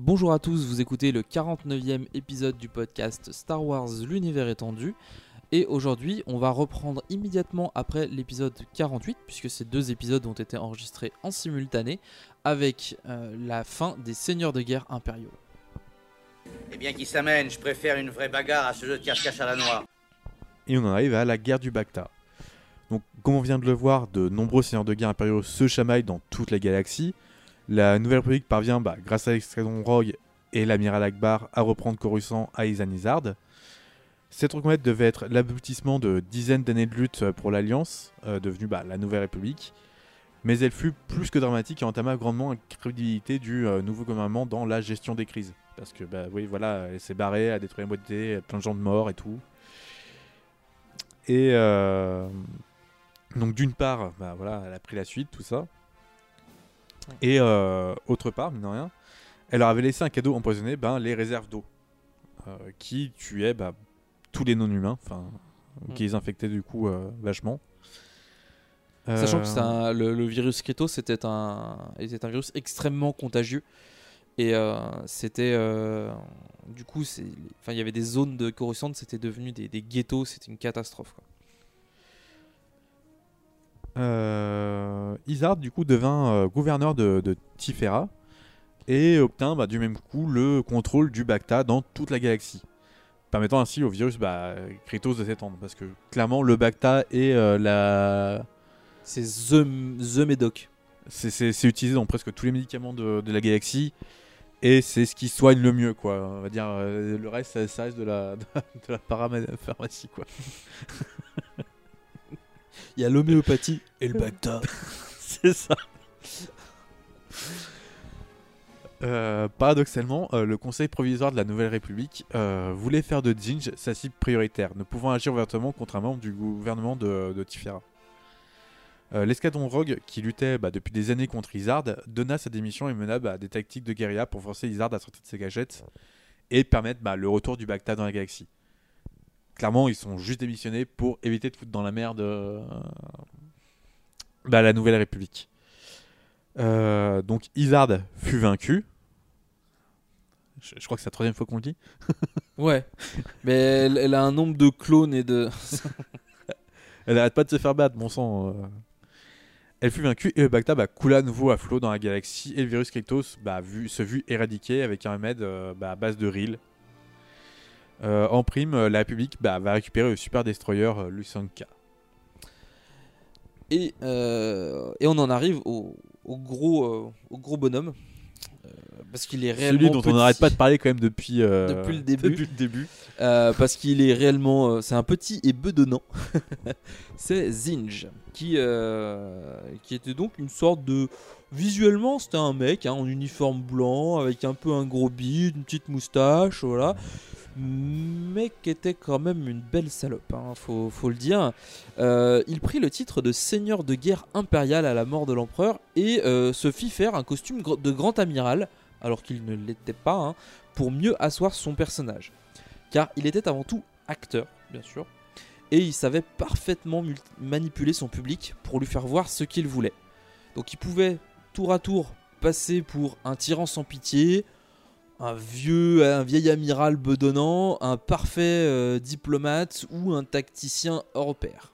Bonjour à tous, vous écoutez le 49e épisode du podcast Star Wars L'univers étendu. Et aujourd'hui, on va reprendre immédiatement après l'épisode 48, puisque ces deux épisodes ont été enregistrés en simultané, avec euh, la fin des Seigneurs de guerre impériaux. Eh bien, qui s'amène Je préfère une vraie bagarre à ce jeu de cache-cache à la noix. Et on en arrive à la guerre du Bacta. Donc, comme on vient de le voir, de nombreux seigneurs de guerre impériaux se chamaillent dans toute la galaxie. La Nouvelle République parvient, bah, grâce à l'extraction Rogue et l'amiral Akbar, à reprendre Coruscant à Izanizard. Cette reconquête devait être l'aboutissement de dizaines d'années de lutte pour l'Alliance, euh, devenue bah, la Nouvelle République. Mais elle fut plus que dramatique et entama grandement la crédibilité du euh, nouveau gouvernement dans la gestion des crises. Parce que, bah oui, voilà, elle s'est barrée, a détruit la moitié, plein de gens de morts et tout. Et euh, donc, d'une part, bah, voilà, elle a pris la suite, tout ça. Et euh, autre part, mine de rien, elle leur avait laissé un cadeau empoisonné, ben, les réserves d'eau, euh, qui tuaient bah, tous les non-humains, enfin, Mm. qui les infectaient du coup euh, vachement. Sachant que Euh, c'est un- le, le virus Krytos était un, était un virus extrêmement contagieux. Et c'était. du coup, il y avait des zones de Coruscant, c'était devenu des, des ghettos, c'était une catastrophe. quoi. Euh, Izard du coup devint euh, gouverneur de, de Tifera et obtint bah, du même coup le contrôle du Bacta dans toute la galaxie, permettant ainsi au virus bah, Krytos de s'étendre parce que clairement le Bacta et euh, la C'est The, The Medoc. c'est- c'est c'est utilisé dans presque tous les médicaments de, de la galaxie et c'est ce qui soigne le mieux quoi. On va dire euh, le reste ça, ça reste de la de la parapharmacie quoi. Il y a l'homéopathie et le Bacta. C'est ça. Euh, paradoxalement, euh, le Conseil provisoire de la Nouvelle République euh, voulait faire de Zinj sa cible prioritaire, ne pouvant agir ouvertement contre un membre du gouvernement de, de Tifera. Euh, L'escadron Rogue, qui luttait bah, depuis des années contre Izard, donna sa démission et mena bah, des tactiques de guérilla pour forcer Izard à sortir de ses gadgets et permettre bah, le retour du Bacta dans la galaxie. Clairement, ils sont juste démissionnés pour éviter de foutre dans la merde euh, bah, la Nouvelle République. Euh, donc Izard fut vaincu. Je, je crois que c'est la troisième fois qu'on le dit. Ouais. Mais elle, elle a un nombre de clones et de. Elle arrête pas de se faire battre, bon sang. euh. Elle fut vaincue et le Bacta bah, coula à nouveau à flot dans la galaxie et le virus Kryptos bah, vu, se vit éradiqué avec un remède bah, à base de Ril. Euh, en prime, euh, la République bah, va récupérer le super destroyer euh, Lusanka. Et, euh, et on en arrive au, au gros, au gros bonhomme. Parce qu'il est réellement. Celui dont on n'arrête pas de parler quand même depuis, Depuis le début. depuis le début. Parce qu'il est réellement. c'est un petit et bedonnant. c'est Zinj. Qui, qui était donc une sorte de. Visuellement, c'était un mec hein, en uniforme blanc, avec un peu un gros bide, une petite moustache, voilà. Mais qui était quand même une belle salope, hein, faut, le dire. Euh, il prit le titre de seigneur de guerre impérial à la mort de l'empereur et euh, se fit faire un costume de grand amiral, alors qu'il ne l'était pas, hein, pour mieux asseoir son personnage. Car il était avant tout acteur, bien sûr. et il savait parfaitement manipuler son public pour lui faire voir ce qu'il voulait. Donc il pouvait tour à tour passer pour un tyran sans pitié, un vieux, un vieil amiral bedonnant, un parfait euh, diplomate ou un tacticien hors pair.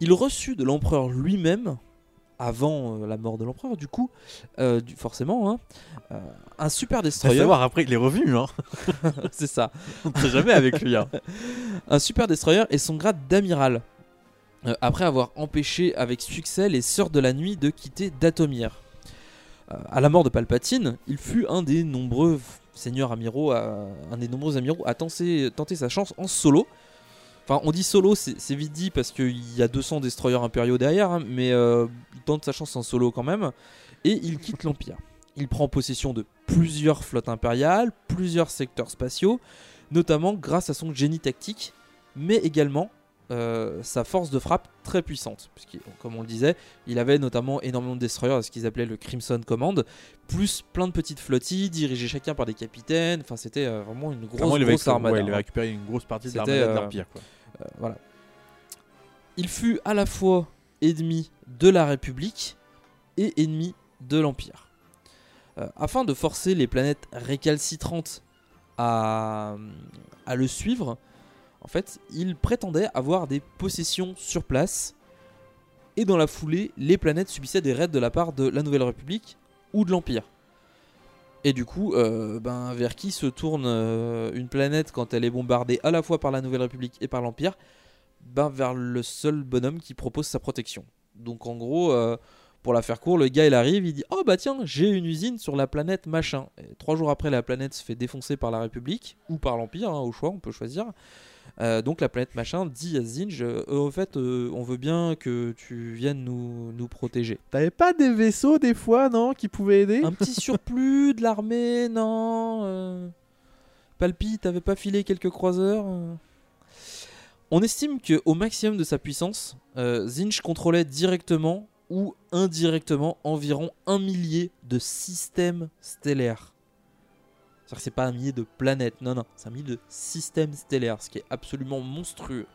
Il reçut de l'empereur lui-même, avant euh, la mort de l'empereur du coup, euh, du- forcément, hein, un super Faut destroyer. savoir, après, il est revenu. Hein. C'est ça. On ne sait jamais avec lui. Hein. un super destroyer et son grade d'amiral. après avoir empêché avec succès les Sœurs de la Nuit de quitter Datomir. Euh, à la mort de Palpatine, il fut un des nombreux seigneurs amiraux, à- un des nombreux amiraux à tenter, sa chance en solo. Enfin, on dit solo, c'est c'est vite dit parce qu'il y a 200 destroyers impériaux derrière, hein, mais euh, il tente sa chance en solo quand même. Et il quitte l'Empire. Il prend possession de plusieurs flottes impériales, plusieurs secteurs spatiaux, notamment grâce à son génie tactique, mais également euh, sa force de frappe très puissante. Puisque, comme on le disait, il avait notamment énormément de destroyers, ce qu'ils appelaient le Crimson Command, plus plein de petites flottilles dirigées chacun par des capitaines. Enfin, c'était euh, vraiment une grosse, Clairement, il grosse armada. ouais, il avait hein. récupéré une grosse partie de l'armada de euh, l'Empire. Euh, voilà. Il fut à la fois ennemi de la République et ennemi de l'Empire. Afin de forcer les planètes récalcitrantes à, à le suivre, en fait, il prétendait avoir des possessions sur place. Et dans la foulée, les planètes subissaient des raids de la part de la Nouvelle République ou de l'Empire. Et du coup, euh, ben, vers qui se tourne euh, une planète quand elle est bombardée à la fois par la Nouvelle République et par l'Empire? Ben, Vers le seul bonhomme qui propose sa protection. Donc en gros, euh, pour la faire court, le gars il arrive, il dit Oh bah tiens, j'ai une usine sur la planète machin. Et trois jours après, la planète se fait défoncer par la République ou par l'Empire, hein, au choix, on peut choisir. Euh, donc la planète machin dit à Zinj euh, Au fait, euh, on veut bien que tu viennes nous, nous protéger. T'avais pas des vaisseaux des fois, non, qui pouvaient aider Un petit surplus de l'armée, non Palpi, t'avais pas filé quelques croiseurs On estime que au maximum de sa puissance, Zinch contrôlait directement ou indirectement environ un millier de systèmes stellaires. C'est-à-dire que c'est pas un millier de planètes, non, non, c'est un millier de systèmes stellaires, ce qui est absolument monstrueux.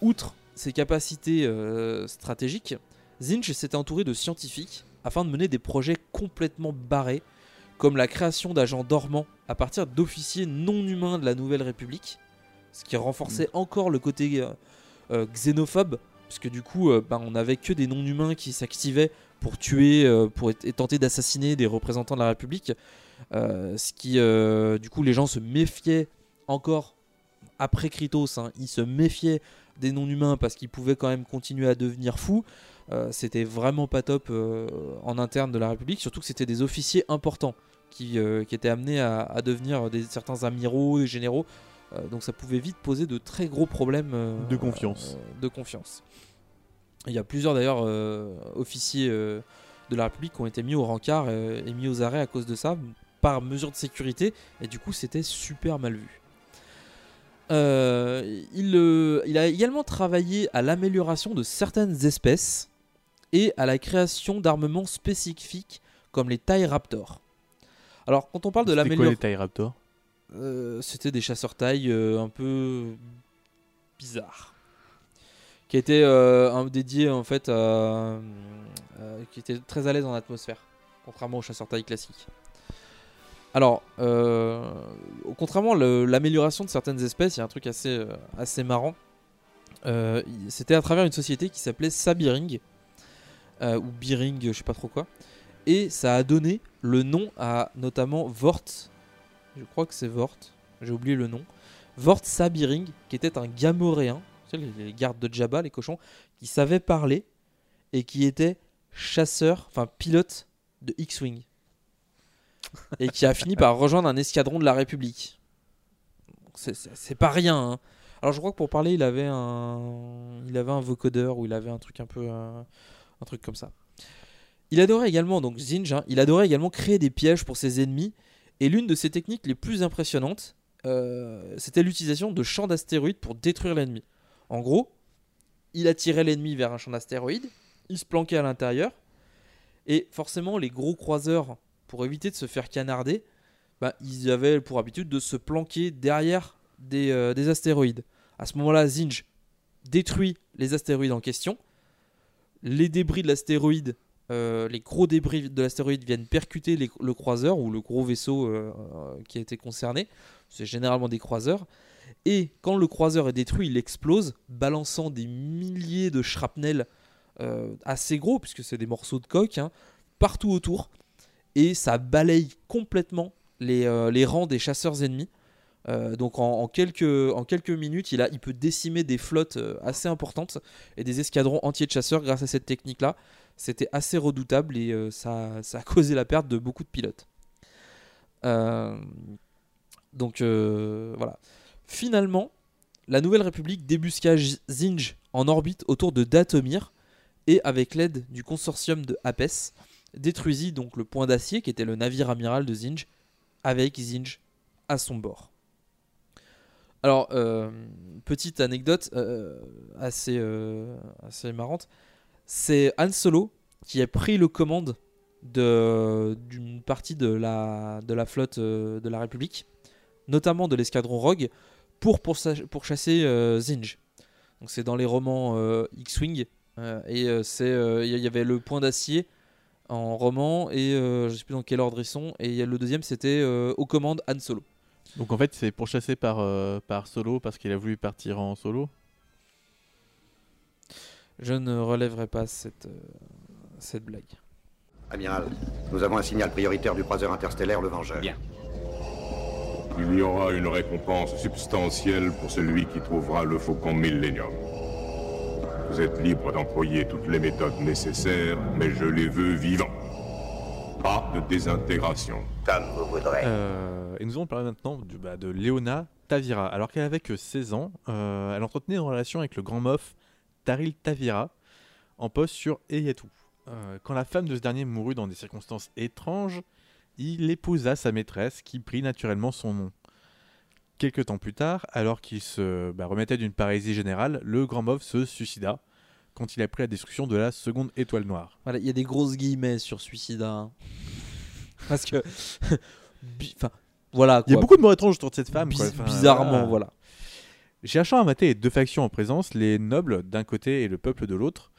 Outre ses capacités euh, stratégiques, Zinch s'était entouré de scientifiques afin de mener des projets complètement barrés, comme la création d'agents dormants à partir d'officiers non humains de la Nouvelle République, ce qui renforçait encore le côté euh, euh, xénophobe, puisque du coup, ben, on n'avait que des non humains qui s'activaient pour tuer, pour et tenter d'assassiner des représentants de la République, ce qui, euh, du coup, les gens se méfiaient encore après Kritos, hein, ils se méfiaient des non-humains parce qu'ils pouvaient quand même continuer à devenir fous. Euh, c'était vraiment pas top euh, en interne de la République, surtout que c'était des officiers importants qui, euh, qui étaient amenés à, à devenir des, certains amiraux, des généraux. Euh, donc ça pouvait vite poser de très gros problèmes euh, De confiance. euh, de confiance. Il y a plusieurs d'ailleurs euh, officiers euh, de la République qui ont été mis au rencard euh, et mis aux arrêts à cause de ça, par mesure de sécurité, et du coup c'était super mal vu. Euh, il, euh, il a également travaillé à l'amélioration de certaines espèces et à la création d'armements spécifiques comme les TIE Raptor. Alors, quand on parle de C'était quoi l'amélioration. les TIE Raptor Euh, c'était des chasseurs taille un peu bizarres qui étaient un- dédiés en fait à, qui étaient très à l'aise en atmosphère contrairement aux chasseurs taille classiques alors euh, contrairement à l'amélioration de certaines espèces il y a un truc assez euh, marrant Euh, c'était à travers une société qui s'appelait Sabiring ou Biring je sais pas trop quoi et ça a donné le nom à notamment Vort je crois que c'est Vort, j'ai oublié le nom. Vort Sabiring, qui était un gamoréen, les gardes de Jabba, les cochons, qui savait parler et qui était chasseur, enfin pilote de X-Wing. Et qui a fini par rejoindre un escadron de la République. C'est- pas rien. hein. Alors je crois que pour parler, il avait un, il avait un vocodeur ou il avait un truc un peu, euh, un truc comme ça. Il adorait également, donc Zinj, hein, il adorait également créer des pièges pour ses ennemis et l'une de ses techniques les plus impressionnantes, euh, c'était l'utilisation de champs d'astéroïdes pour détruire l'ennemi. En gros, il attirait l'ennemi vers un champ d'astéroïdes, il se planquait à l'intérieur, et forcément, les gros croiseurs, pour éviter de se faire canarder, bah, ils avaient pour habitude de se planquer derrière des, euh, des astéroïdes. À ce moment-là, Zinj détruit les astéroïdes en question. Les débris de l'astéroïde, euh, les gros débris de l'astéroïde viennent percuter le croiseur ou le gros vaisseau euh, qui a été concerné. C'est généralement des croiseurs. Et quand le croiseur est détruit, il explose, balançant des milliers de shrapnel assez gros, puisque c'est des morceaux de coque, hein, partout autour. Et ça balaye complètement les, euh, rangs des chasseurs ennemis. Euh, donc en, quelques, minutes, il, a, peut décimer des flottes euh, assez importantes et des escadrons entiers de chasseurs grâce à cette technique-là. C'était assez redoutable et ça, ça a causé la perte de beaucoup de pilotes. Donc voilà. Finalement, la Nouvelle République débusqua Zinj en orbite autour de Datomir et avec l'aide du consortium de Apes, détruisit donc le point d'acier qui était le navire amiral de Zinj avec Zinj à son bord. Alors, euh, petite anecdote euh, assez, euh, assez marrante, c'est Han Solo qui a pris le commande de- d'une partie de la, de la flotte de la République, notamment de l'escadron Rogue, pour, poursa- pour chasser Zinj. Donc c'est dans les romans X-Wing, et il y avait le point d'acier en roman, et euh, je sais plus dans quel ordre ils sont, et il y a le deuxième c'était euh, aux commandes Han Solo. Donc en fait, c'est pourchassé par, euh, par Solo parce qu'il a voulu partir en solo. Je ne relèverai pas cette, euh, cette blague. Amiral, nous avons un signal prioritaire du croiseur interstellaire Le Vengeur. Bien. Il y aura une récompense substantielle pour celui qui trouvera le faucon Millennium. Vous êtes libre d'employer toutes les méthodes nécessaires, mais je les veux vivants. Pas de désintégration. Comme vous voudrez. Euh, et nous allons parler maintenant de, bah, de Léona Tavira. Alors qu'elle avait que 16 ans, euh, elle entretenait une relation avec le grand mof Taril Tavira, en poste sur Eyatu. Euh, quand la femme de ce dernier mourut dans des circonstances étranges, il épousa sa maîtresse qui prit naturellement son nom. Quelque temps plus tard, alors qu'il se bah, remettait d'une parésie générale, le grand mof se suicida quand il a pris la destruction de la seconde étoile noire. Voilà, il y a des grosses guillemets sur Suicida. hein. Parce que. bi- Enfin, voilà. Il y a quoi. beaucoup de mots étranges autour de cette femme. Biz- quoi. Enfin, bizarrement, voilà. Cherchant à mater les deux factions en présence, les nobles d'un côté et le peuple de l'autre,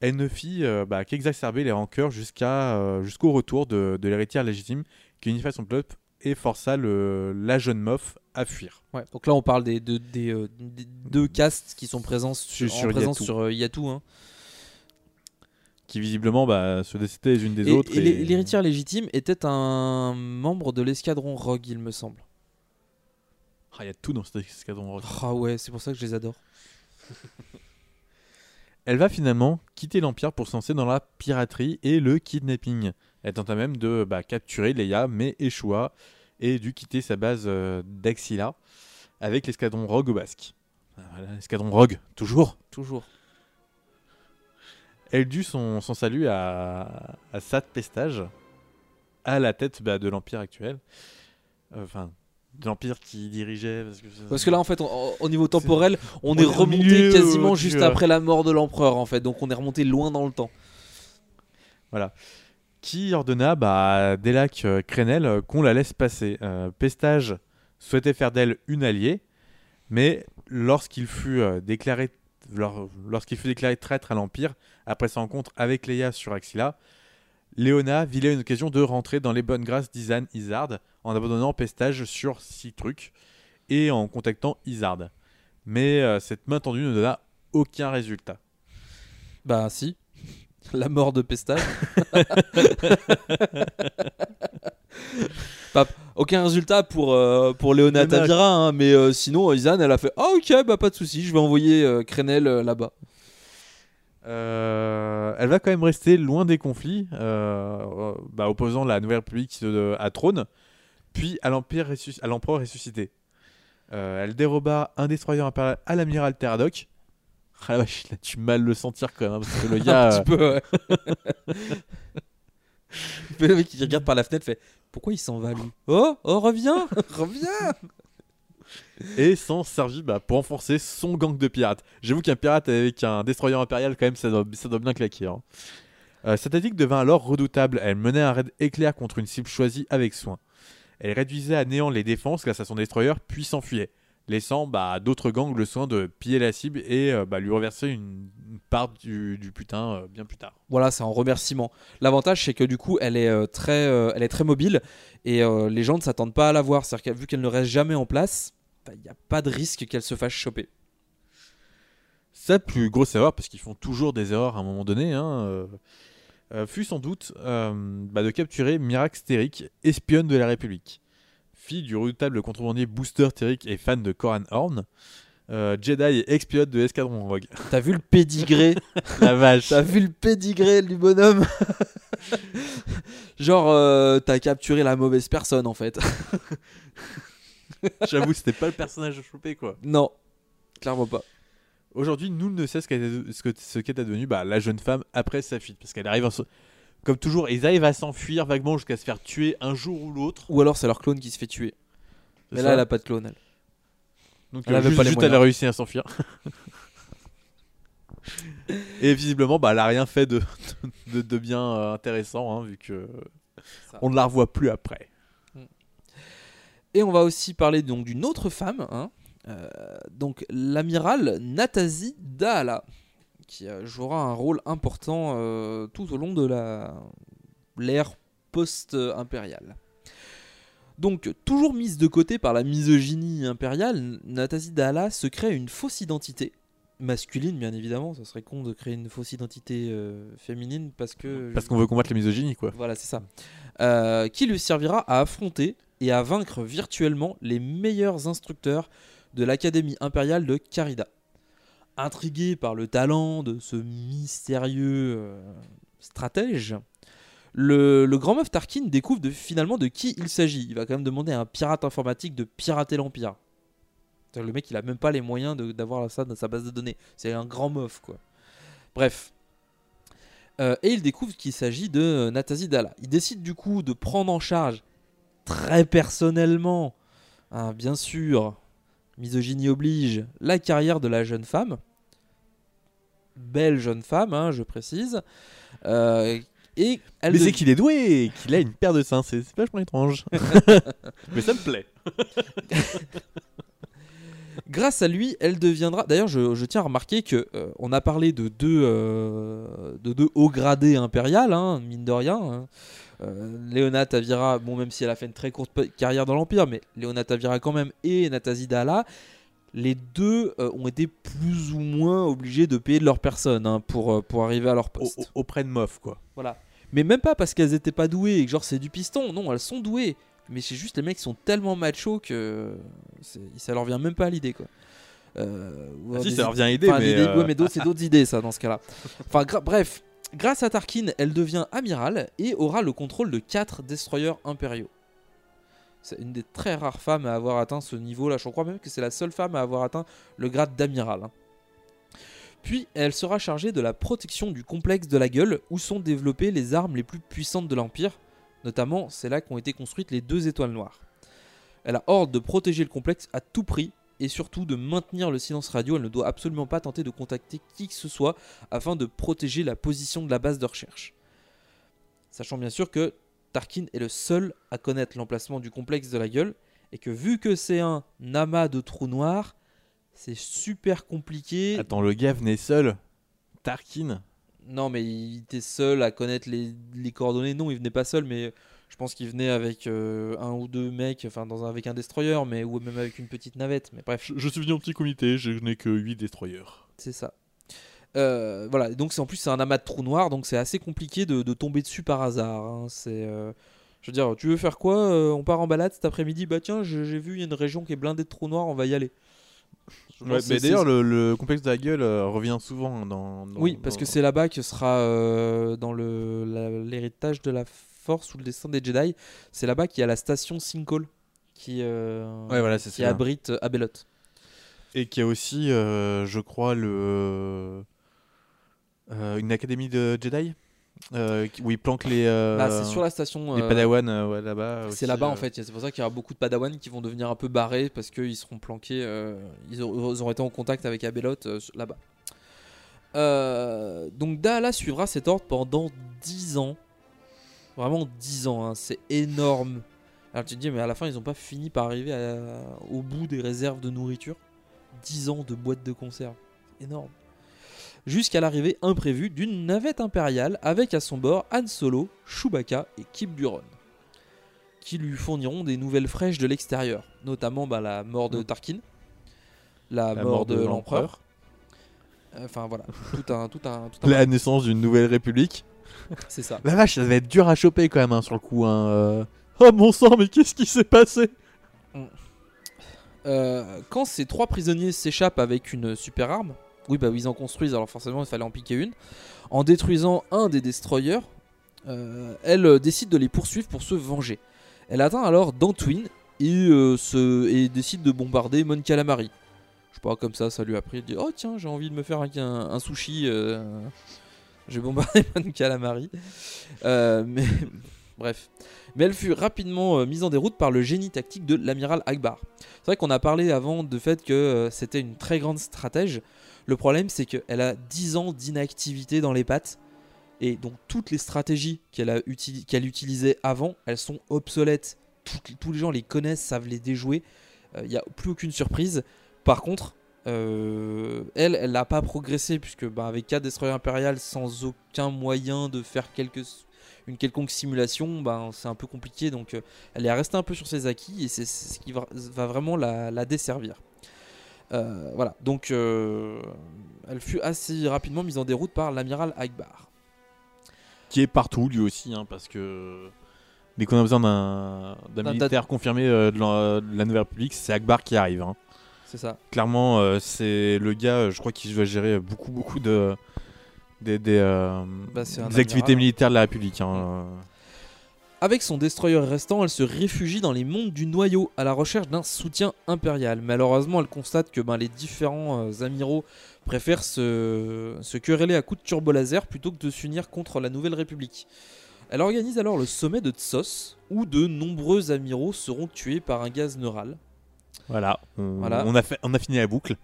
elle ne fit euh, bah, qu'exacerber les rancœurs jusqu'à, euh, jusqu'au retour de, de l'héritière légitime qui unifia son peuple et força le, la jeune Moff à fuir. Ouais, donc là, on parle des, de- des, euh, des deux castes qui sont présents sur, Sur en présence Yatou. sur euh, Yatou. hein. Qui visiblement bah, se décidaient les unes des Et, autres. et et- l'hé- l'héritière légitime était un membre de l'escadron Rogue, il me semble. Ah, il y a tout dans cet escadron rock. Ah ouais, c'est pour ça que je les adore. Elle va finalement quitter l'Empire pour se lancer dans la piraterie et le kidnapping. Elle tenta même de bah, capturer Leia, mais échoua et dut quitter sa base euh, d'Axila avec l'escadron Rogue au basque. Voilà, l'escadron Rogue, toujours. Toujours. Elle dut son, son salut à, à Sat Pestage, à la tête bah, de l'Empire actuel. Enfin, de l'Empire qui dirigeait. Parce que, Parce que là, en fait, on- au niveau temporel, on, on est remonté quasiment juste après la mort de l'empereur, en fait. Donc on est remonté loin dans le temps. Voilà. Qui ordonna bah, à Delac euh, Crenel euh, qu'on la laisse passer. Euh, Pestage souhaitait faire d'elle une alliée, mais lorsqu'il fut, déclaré, lor- lorsqu'il fut déclaré traître à l'Empire, après sa rencontre avec Leia sur Axila, Léona là une occasion de rentrer dans les bonnes grâces d'Isan Izard en abandonnant Pestage sur six trucs et en contactant Izard. Mais cette main tendue ne donna aucun résultat. Bah si. La mort de Pestage. Pas- aucun résultat pour, euh, pour Léona Léona. Tavira, hein, mais euh, sinon, Izan, elle a fait Ah, ok, bah pas de souci, je vais envoyer euh, Crenel euh, là-bas. Euh, elle va quand même rester loin des conflits, euh, euh, bah, opposant la Nouvelle République euh, à Trône, puis à l'Empire ressus- à l'Empereur ressuscité. Euh, elle déroba un destroyer impérial à l'amiral Teradoc. Ah la vache, il a mal le sentir quand même, hein, parce que le gars. Un petit peu, ouais. le mec qui regarde par la fenêtre fait Pourquoi il s'en va lui? Oh, oh, reviens Reviens et s'en servit bah, pour enfoncer son gang de pirates. J'avoue qu'un pirate avec un destroyer impérial, quand même, ça doit, ça doit bien claquer. Hein. Euh, sa tactique devint alors redoutable. Elle menait un raid éclair contre une cible choisie avec soin. Elle réduisait à néant les défenses grâce à son destroyer, puis s'enfuyait. Laissant bah, à d'autres gangs le soin de piller la cible et euh, bah, lui reverser une, une part du, du putain euh, bien plus tard. Voilà, c'est en remerciement. L'avantage, c'est que du coup, elle est, euh, très, elle est très mobile et les gens ne s'attendent pas à la voir. C'est-à-dire que vu qu'elle ne reste jamais en place, bah, il n'y a pas de risque qu'elle se fasse choper. Sa plus grosse erreur, parce qu'ils font toujours des erreurs à un moment donné, hein, fut sans doute bah, de capturer Mirax Terric, espionne de la République. Fille du redoutable contrebandier Booster Terric et fan de Coran Horn, euh, Jedi et ex-pilote de Escadron Rogue. T'as vu le pédigré La vache. T'as vu le pédigré du bonhomme Genre, euh, t'as capturé la mauvaise personne en fait. J'avoue, c'était pas le personnage à choper quoi. Non, clairement pas. Aujourd'hui, nul ne sait ce qu'est devenue bah, la jeune femme après sa fuite. Parce qu'elle arrive, se- comme toujours, ils arrivent à s'enfuir vaguement jusqu'à se faire tuer un jour ou l'autre. Ou alors c'est leur clone qui se fait tuer. Mais là, elle a pas de clone. Elle. Donc Elle euh, avait juste, pas les juste, elle a réussi à s'enfuir. Et visiblement, bah, elle a rien fait de, de, de bien euh, intéressant, hein, vu que Ça. on ne la revoit plus après. Et on va aussi parler donc d'une autre femme, hein, euh, donc l'amiral Natasi Daala, qui euh, jouera un rôle important euh, tout au long de l'ère post-impériale. Donc, toujours mise de côté par la misogynie impériale, Natasi Daala se crée une fausse identité masculine, bien évidemment. Ça serait con de créer une fausse identité euh, féminine parce que Parce qu'on veut combattre la misogynie, quoi. voilà, c'est ça. Euh, qui lui servira à affronter et à vaincre virtuellement les meilleurs instructeurs de l'Académie impériale de Carida. Intrigué par le talent de ce mystérieux euh, stratège, le, grand meuf Tarkin découvre finalement de qui il s'agit. Il va quand même demander à un pirate informatique de pirater l'Empire. Le mec, il a même pas les moyens d'avoir ça dans sa base de données. C'est un grand meuf, quoi. Bref. Euh, et il découvre qu'il s'agit de euh, Natasi Dalla. Il décide du coup de prendre en charge très personnellement, hein, bien sûr, misogynie oblige, la carrière de la jeune femme. Belle jeune femme, hein, je précise. Euh, et elle Mais de- c'est qu'il est doué et qu'il a une paire de seins, c'est vachement étrange. Mais ça me plaît. Grâce à lui, elle deviendra. D'ailleurs, je, je tiens à remarquer que euh, on a parlé de deux, euh, de deux hauts gradés impériales, hein, mine de rien. hein. Euh, Léona Tavira, bon, même si elle a fait une très courte carrière dans l'Empire, mais Léona Tavira quand même et Natasi Dalla, les deux euh, ont été plus ou moins obligés de payer de leur personne hein, pour, euh, pour arriver à leur poste. auprès de Moff, quoi. Voilà. Mais même pas parce qu'elles étaient pas douées et que genre c'est du piston. Non, elles sont douées. Mais c'est juste les mecs sont tellement machos que ça leur vient même pas à l'idée quoi. Euh, Ah si, ça leur vient à l'idée, enfin, mais, euh, ouais, mais d'autres- c'est d'autres idées ça dans ce cas-là. Enfin bref, grâce à Tarkin, elle devient amiral et aura le contrôle de quatre destroyers impériaux. C'est une des très rares femmes à avoir atteint ce niveau-là. Je crois même que c'est la seule femme à avoir atteint le grade d'amiral. hein. Puis elle sera chargée de la protection du complexe de la gueule où sont développées les armes les plus puissantes de l'Empire. Notamment, c'est là qu'ont été construites les deux étoiles noires. Elle a ordre de protéger le complexe à tout prix et surtout de maintenir le silence radio. Elle ne doit absolument pas tenter de contacter qui que ce soit afin de protéger la position de la base de recherche. Sachant bien sûr que Tarkin est le seul à connaître l'emplacement du complexe de la gueule et que vu que c'est un amas de trous noirs, c'est super compliqué. Attends, le gars venait seul. Tarkin. Non, mais il était seul à connaître les, les coordonnées. Non, il venait pas seul, mais je pense qu'il venait avec euh, un ou deux mecs, enfin dans un- avec un destroyer, mais ou même avec une petite navette. Mais bref, Je, je suis venu en petit comité, je n'ai que 8 destroyers. c'est ça. Euh, voilà, donc c'est en plus c'est un amas de trous noirs, donc c'est assez compliqué de, de tomber dessus par hasard. hein. C'est, euh, je veux dire, tu veux faire quoi Euh, On part en balade cet après-midi? Bah tiens, j'ai vu il y a une région qui est blindée de trous noirs, on va y aller. Ouais, mais d'ailleurs, le, le complexe de la gueule euh, revient souvent dans. dans- Oui, parce dans- que c'est là-bas que sera euh, dans le la- l'héritage de la Force ou le destin des Jedi. C'est là-bas qu'il y a la station Sinkhole qui, euh, Ouais, voilà, c'est qui abrite euh, Abelot. Et qui a aussi, euh, je crois, le. Euh, une académie de Jedi euh, où ils planquent les. euh, Bah, c'est sur la station. Les euh, Padawan ouais, là-bas. C'est là-bas en fait. C'est pour ça qu'il y aura beaucoup de Padawan qui vont devenir un peu barrés parce qu'ils seront planqués. ils, auront, été en contact avec Abelot là-bas. Donc Daala suivra cet ordre pendant 10 ans. Vraiment 10 ans, hein, c'est énorme. Alors tu te dis, mais à la fin, ils ont pas fini par arriver à- au bout des réserves de nourriture 10 ans de boîtes de conserve. Énorme. Jusqu'à l'arrivée imprévue d'une navette impériale avec à son bord Han Solo, Chewbacca et Kip Buron, qui lui fourniront des nouvelles fraîches de l'extérieur, notamment bah, la mort de Tarkin, la, La mort, de, l'empereur. Enfin voilà, tout un, tout un, tout un- La naissance d'une nouvelle république. C'est ça. La vache, ça devait être dur à choper quand même hein, sur le coup. Hein. euh. Oh mon sang, mais qu'est-ce qui s'est passé? Euh, quand ces trois prisonniers s'échappent avec une super arme, oui bah ils en construisent, alors forcément il fallait en piquer une, en détruisant un des destroyers, euh, elle euh, décide de les poursuivre pour se venger. Elle atteint alors Dantooine et, euh, se, et décide de bombarder Mon Calamari. Je sais pas, comme ça, ça lui a pris, elle dit oh tiens j'ai envie de me faire un, un- un sushi, euh, je vais bombarder Mon Calamari. Mais bref. Mais elle fut rapidement mise en déroute par le génie tactique de l'amiral Akbar. C'est vrai qu'on a parlé avant de fait que c'était une très grande stratège. Le problème, c'est qu'elle a 10 ans d'inactivité dans les pattes. Et donc, toutes les stratégies qu'elle utilisait avant, elles sont obsolètes. Tous les gens les connaissent, savent les déjouer. Il n'y a plus aucune surprise. Par contre, euh, elle, elle n'a pas progressé, puisque bah, avec 4 destroyers impériales sans aucun moyen de faire une quelconque simulation, ben, c'est un peu compliqué. Donc, euh, elle est restée un peu sur ses acquis et c'est ce qui va, vraiment la desservir. Euh, voilà, donc euh, elle fut assez rapidement mise en déroute par l'amiral Akbar. Qui est partout lui aussi, hein, parce que dès qu'on a besoin d'un militaire confirmé euh, de, la, de la Nouvelle République, c'est Akbar qui arrive. hein. C'est ça. Clairement, c'est le gars, je crois, qui doit gérer beaucoup, beaucoup de des, des, Bah, des activités militaires de la République. hein. Avec son destroyer restant, elle se réfugie dans les mondes du noyau à la recherche d'un soutien impérial. Malheureusement, elle constate que ben, les différents euh, amiraux préfèrent se, se quereller à coups de turbolaser plutôt que de s'unir contre la Nouvelle République. Elle organise alors le sommet de Tsos, où de nombreux amiraux seront tués par un gaz neural. Voilà, on, Voilà. on a fait, on a fini la boucle.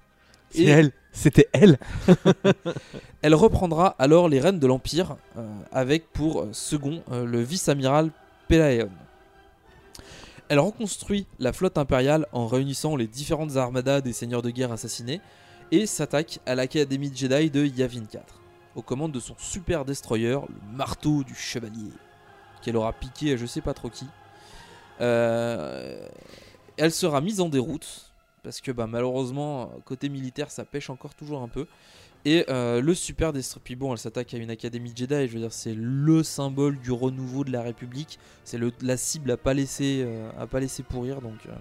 C'est Et- elle, c'était elle. Elle reprendra alors les rênes de l'Empire euh, avec pour euh, second euh, le vice-amiral Elle reconstruit la flotte impériale en réunissant les différentes armadas des seigneurs de guerre assassinés et s'attaque à l'Académie Jedi de Yavin 4 aux commandes de son super destroyer, le marteau du chevalier, qu'elle aura piqué à je sais pas trop qui. Euh, elle sera mise en déroute parce que bah, malheureusement côté militaire ça pêche encore toujours un peu et euh, le super destroyer puis bon elle s'attaque à une académie Jedi je veux dire c'est le symbole du renouveau de la République. C'est la cible à pas laisser euh, pas laisser pourrir donc euh,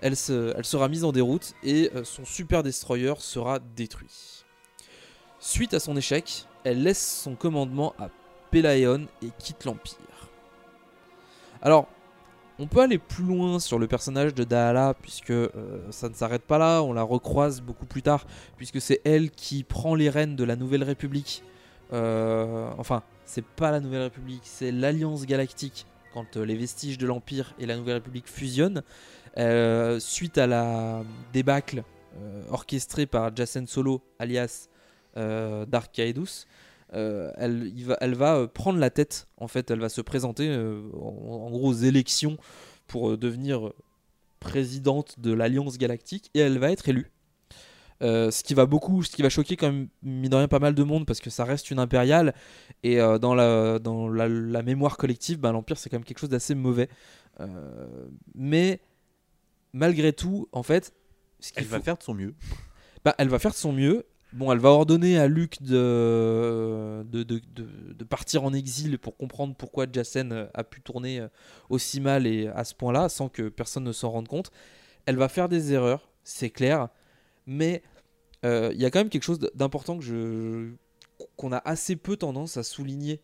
elle, se- elle sera mise en déroute et son super destroyer sera détruit. Suite à son échec elle laisse son commandement à Pelaeon et quitte l'Empire. Alors on peut aller plus loin sur le personnage de Dahala puisque euh, ça ne s'arrête pas là, on la recroise beaucoup plus tard puisque c'est elle qui prend les rênes de la Nouvelle République. Euh, enfin, c'est pas la Nouvelle République, c'est l'Alliance Galactique quand euh, les vestiges de l'Empire et la Nouvelle République fusionnent. Suite à la débâcle orchestrée par Jacen Solo alias Dark Kaedus, euh, elle, il va, elle va euh, prendre la tête, en fait, elle va se présenter euh, en, en gros aux élections pour devenir présidente de l'Alliance Galactique et elle va être élue. Euh, ce qui va beaucoup, ce qui va choquer quand même, mine de rien, pas mal de monde parce que ça reste une impériale et euh, dans, la, dans la, la mémoire collective, ben, l'Empire c'est quand même quelque chose d'assez mauvais. Euh, mais malgré tout, en fait, ce qu'il Elle va faire de son mieux. bah, elle va faire de son mieux. Bon, elle va ordonner à Luke de, de, de, partir en exil pour comprendre pourquoi Jacen euh, a pu tourner euh, aussi mal et à ce point-là, sans que personne ne s'en rende compte. Elle va faire des erreurs, c'est clair, mais euh, il y a quand même quelque chose d'important que je qu'on a assez peu tendance à souligner.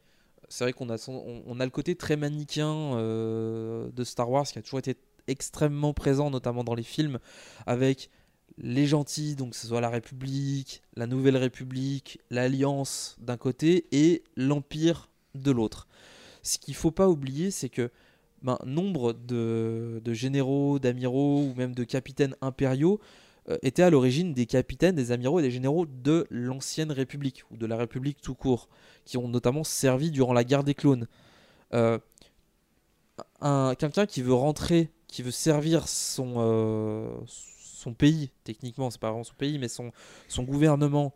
C'est vrai qu'on a, on, a le côté très manichéen de Star Wars qui a toujours été extrêmement présent, notamment dans les films, avec les gentils, donc ce soit la République, la Nouvelle République, l'Alliance d'un côté et l'Empire de l'autre. Ce qu'il faut pas oublier, c'est que ben, nombre de, généraux, d'amiraux ou même de capitaines impériaux euh, étaient à l'origine des capitaines, des amiraux et des généraux de l'ancienne République ou de la République tout court, qui ont notamment servi durant la guerre des clones. Euh, un quelqu'un qui veut rentrer, qui veut servir son euh, son pays, techniquement c'est pas vraiment son pays, mais son son gouvernement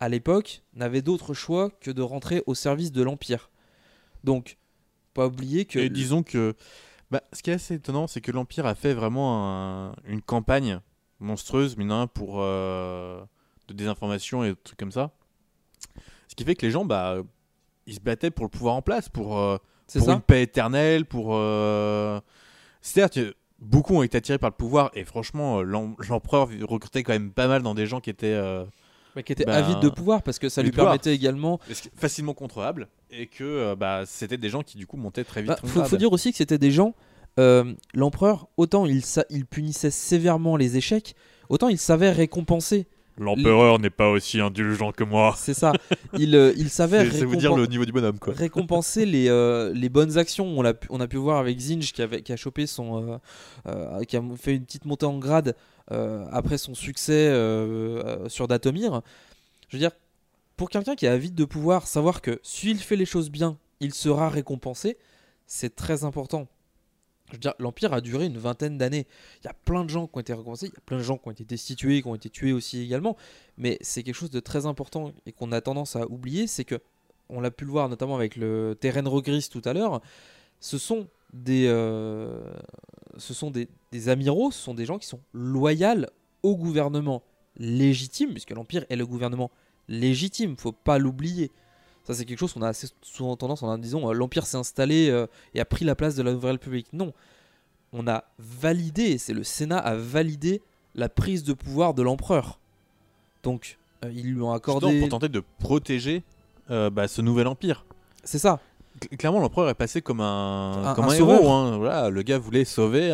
à l'époque n'avait d'autre choix que de rentrer au service de l'empire. Donc pas oublier que Et disons que bah, ce qui est assez étonnant, c'est que l'Empire a fait vraiment un- une campagne monstrueuse, rien, pour euh, de désinformation et des trucs comme ça. Ce qui fait que les gens, bah, ils se battaient pour le pouvoir en place, pour, euh, pour une paix éternelle, pour. euh, Certes, beaucoup ont été attirés par le pouvoir, et franchement, euh, l'em- l'empereur recrutait quand même pas mal dans des gens qui étaient. euh, Mais qui était ben, avide de pouvoir parce que ça lui pouvoir. permettait également. Facilement contrôlables, et que euh, bah, c'était des gens qui du coup montaient très vite. Bah, au faut, dire aussi que c'était des gens. euh, L'empereur, autant il, sa- il punissait sévèrement les échecs, autant il savait récompenser. L'empereur n'est pas aussi indulgent que moi. C'est ça. Il, euh, il savait C'est- c'est vous dire le niveau du bonhomme, quoi. récompenser les, euh, les bonnes actions. On a, pu, on a pu voir avec Zinj qui, avait, qui a chopé son. euh, euh, qui a fait une petite montée en grade euh, après son succès euh, euh, sur Datomir. Je veux dire, pour quelqu'un qui est avide de pouvoir, savoir que s'il fait les choses bien, il sera récompensé, c'est très important. Je veux l'Empire a duré une vingtaine d'années. Il y a plein de gens qui ont été récompensés, il y a plein de gens qui ont été destitués, qui ont été tués aussi également. Mais c'est quelque chose de très important et qu'on a tendance à oublier, c'est que, on l'a pu le voir notamment avec le Terrain Regris tout à l'heure, ce sont des, euh, ce sont des, des amiraux, ce sont des gens qui sont loyaux au gouvernement légitime, puisque l'Empire est le gouvernement légitime, faut pas l'oublier. Ça, c'est quelque chose qu'on a assez souvent tendance en disant euh, l'Empire s'est installé euh, et a pris la place de la Nouvelle République. Non. On a validé, c'est le Sénat a validé la prise de pouvoir de l'empereur. Donc, euh, ils lui ont accordé. Justement, pour tenter de protéger euh, bah, ce nouvel empire. C'est ça. Cl- Clairement, l'empereur est passé comme un, Un- comme un héros. hein. Voilà, le gars voulait sauver,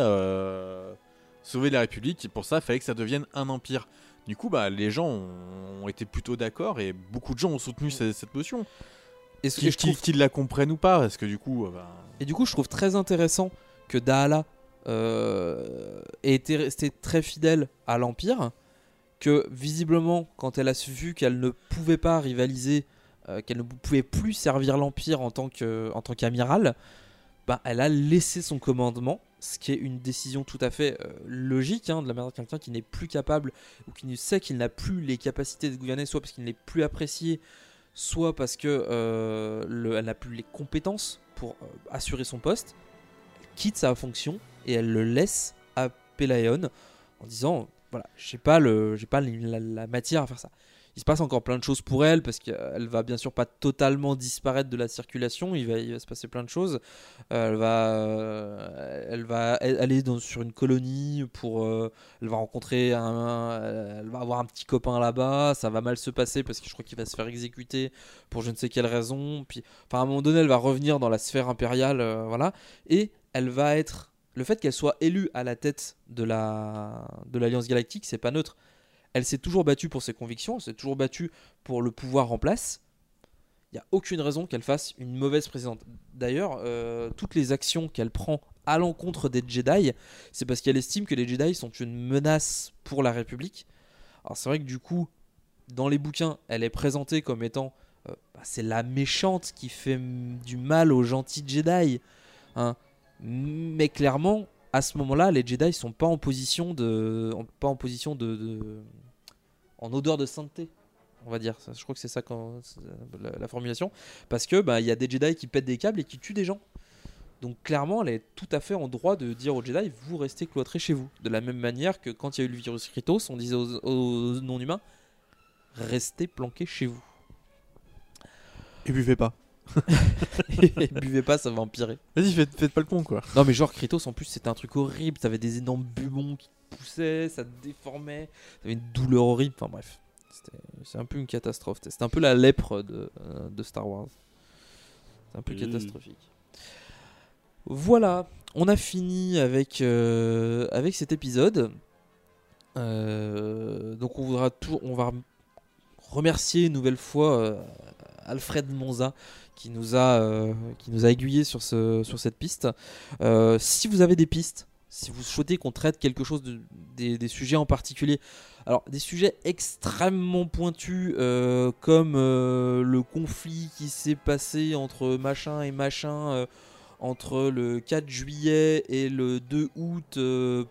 sauver la République. Et pour ça, il fallait que ça devienne un empire. Du coup, bah, les gens ont, ont été plutôt d'accord et beaucoup de gens ont soutenu ce- cette motion. Et ce Qu'ils je trouve- qu'ils- qu'ils la comprennent ou pas, parce que du coup, euh, bah, Et du coup, je trouve très intéressant que Dahala euh, ait été restée très fidèle à l'Empire, que visiblement, quand elle a vu qu'elle ne pouvait pas rivaliser, euh, qu'elle ne pouvait plus servir l'Empire en tant que- en tant qu'amiral, bah, elle a laissé son commandement, ce qui est une décision tout à fait euh, logique, hein, de la manière de quelqu'un qui n'est plus capable ou qui sait qu'il n'a plus les capacités de gouverner, soit parce qu'il n'est plus apprécié, soit parce que euh, n'a plus les compétences pour euh, assurer son poste, quitte sa fonction et elle le laisse à Pelayon en disant voilà, j'ai pas le j'ai pas la matière à faire ça. Il se passe encore plein de choses pour elle parce qu'elle va bien sûr pas totalement disparaître de la circulation. Il va, se passer plein de choses. Euh, elle va, euh, elle va aller sur une colonie pour. euh, elle va rencontrer un, elle va avoir un petit copain là-bas. Ça va mal se passer parce que je crois qu'il va se faire exécuter pour je ne sais quelle raison. Puis, enfin, à un moment donné, elle va revenir dans la sphère impériale, euh, voilà, et elle va être. Le fait qu'elle soit élue à la tête de la de l'Alliance Galactique, c'est pas neutre. Elle s'est toujours battue pour ses convictions, elle s'est toujours battue pour le pouvoir en place. Il n'y a aucune raison qu'elle fasse une mauvaise présidente. D'ailleurs, euh, toutes les actions qu'elle prend à l'encontre des Jedi, c'est parce qu'elle estime que les Jedi sont une menace pour la République. Alors c'est vrai que du coup, dans les bouquins, elle est présentée comme étant euh, bah, c'est la méchante qui fait du mal aux gentils Jedi. hein. Mais clairement, à ce moment-là, les Jedi sont pas en position de, en- pas en position de, en odeur de sainteté, on va dire. Je crois que c'est ça la, la formulation, parce que bah, il y a des Jedi qui pètent des câbles et qui tuent des gens. Donc clairement, elle est tout à fait en droit de dire aux Jedi, vous restez cloîtrés chez vous. De la même manière que quand il y a eu le virus Kritos, on disait aux non-humains, restez planqués chez vous. Et buvez pas. et buvez pas, ça va empirer. Vas-y, faites, faites pas le con, quoi. Non, mais genre Kritos, en plus, c'était un truc horrible. T'avais des énormes bubons qui poussaient, ça te déformait. T'avais une douleur horrible. Enfin bref, C'était- c'est un peu une catastrophe. C'était un peu la lèpre de, euh, de Star Wars. C'est un peu Mmh. catastrophique. Voilà, on a fini avec, euh, avec cet épisode. Euh, donc on voudra tout, on va remercier une nouvelle fois euh, Alfred Monza qui nous a euh, qui nous a aiguillé sur ce sur cette piste. Euh, si vous avez des pistes, si vous souhaitez qu'on traite quelque chose de, des, des sujets en particulier, alors des sujets extrêmement pointus euh, comme euh, le conflit qui s'est passé entre machin et machin entre le 4 juillet et le 2 août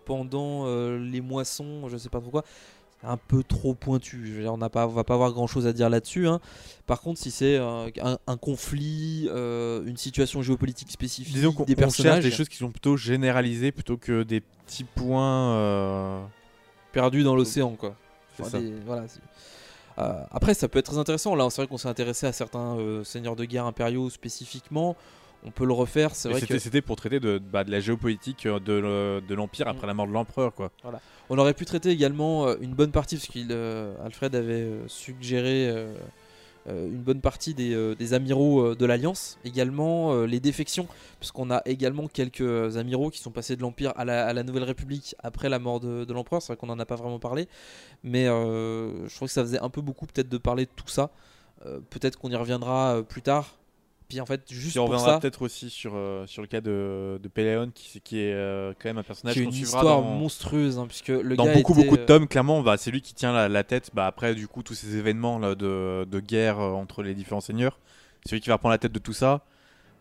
pendant les moissons, je sais pas trop quoi, c'est un peu trop pointu. Je veux dire, on n'a pas, on va pas avoir grand chose à dire là-dessus. hein. Par contre, si c'est euh, un, un conflit, euh, une situation géopolitique spécifique, Disons des on personnages des choses qui sont plutôt généralisées plutôt que des petits points. euh, perdus dans l'océan, quoi. C'est Enfin, ça. des- voilà, c'est- Euh, après, ça peut être très intéressant. Là, c'est vrai qu'on s'est intéressé à certains seigneurs de guerre impériaux spécifiquement. On peut le refaire. C'est vrai C'était que c'était pour traiter de, bah, de la géopolitique euh, de, le- de l'Empire après la mort de l'Empereur, quoi. Voilà. On aurait pu traiter également euh, une bonne partie, parce qu'il Alfred avait euh, suggéré euh, euh, une bonne partie des, euh, des amiraux euh, de l'Alliance, également euh, les défections, puisqu'on a également quelques amiraux qui sont passés de l'Empire à la, à la Nouvelle République après la mort de, de l'Empereur. C'est vrai qu'on n'en a pas vraiment parlé, mais euh, je trouve que ça faisait un peu beaucoup peut-être de parler de tout ça. Euh, peut-être qu'on y reviendra euh, plus tard. Puis en fait, juste Puis on reviendra peut-être aussi sur, euh, sur le cas de, de Péléon, qui, qui est euh, quand même un personnage qui est qu'on une suivra histoire dans, monstrueuse, hein, puisque le dans gars beaucoup, était, beaucoup de euh, tomes. Clairement, bah, c'est lui qui tient la, la tête bah, après, du coup, tous ces événements là, de, de guerre euh, entre les différents seigneurs. C'est lui qui va prendre la tête de tout ça.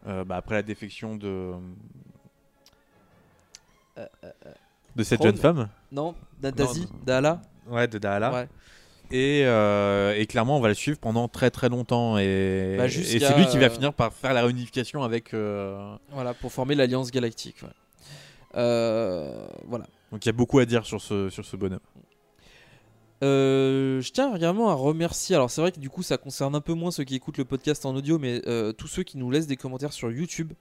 Bah, après la défection de, de cette jeune femme. Non, Da- Non, Daisy, non. Daala. Ouais, de Daala. Ouais. Et, euh, et clairement, on va le suivre pendant très très longtemps. Et, Bah, et c'est lui qui va euh, finir par faire la réunification avec. euh, Voilà, pour former l'Alliance Galactique. ouais. Euh, voilà. Donc il y a beaucoup à dire sur ce, sur ce bonhomme. Je tiens également à remercier. Alors, c'est vrai que du coup, ça concerne un peu moins ceux qui écoutent le podcast en audio, mais tous ceux qui nous laissent des commentaires sur YouTube.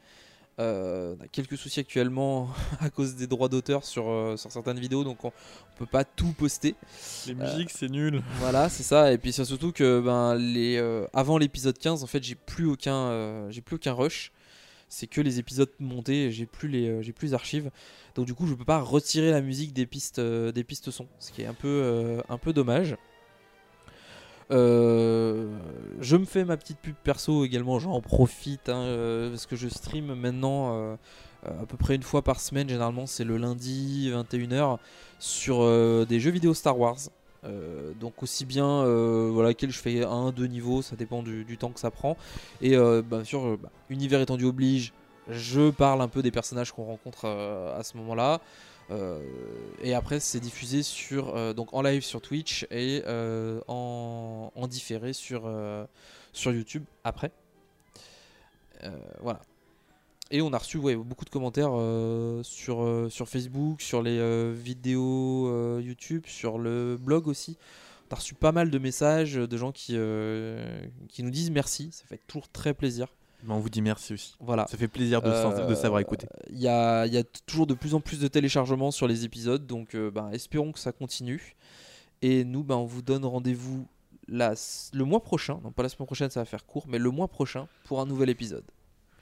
Euh, on a quelques soucis actuellement à cause des droits d'auteur sur, euh, sur certaines vidéos, donc on, on peut pas tout poster. Les Euh, musiques, c'est nul. Voilà, c'est ça. Et puis c'est surtout que ben, les, avant l'épisode 15, en fait, j'ai plus aucun, j'ai plus aucun rush. C'est que les épisodes montés, j'ai plus les, j'ai plus les archives. Donc du coup, je peux pas retirer la musique des pistes, des pistes son, ce qui est un peu, euh, un peu dommage. Euh, je me fais ma petite pub perso également, j'en profite hein, euh, parce que je stream maintenant euh, à peu près une fois par semaine. Généralement, c'est le lundi 21h sur des jeux vidéo Star Wars. Donc aussi bien voilà quel je fais un deux niveaux ça dépend du, temps que ça prend et bien sûr euh, bah, univers étendu oblige je parle un peu des personnages qu'on rencontre à ce moment là et après c'est diffusé sur euh, donc en live sur Twitch et euh, en, différé sur euh, sur YouTube après Euh, voilà et on a reçu beaucoup de commentaires euh, sur, euh, sur Facebook, sur les euh, vidéos euh, YouTube, sur le blog aussi. On a reçu pas mal de messages de gens qui, euh, qui nous disent merci. Ça fait toujours très plaisir. Bah, on vous dit merci aussi. Voilà. Ça fait plaisir de, de savoir écouter. Il y a, y toujours de plus en plus de téléchargements sur les épisodes, donc euh, ben, espérons que ça continue. Et nous, ben, on vous donne rendez-vous la le mois prochain, non pas la semaine prochaine, ça va faire court, mais le mois prochain pour un nouvel épisode.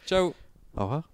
Ciao Au revoir.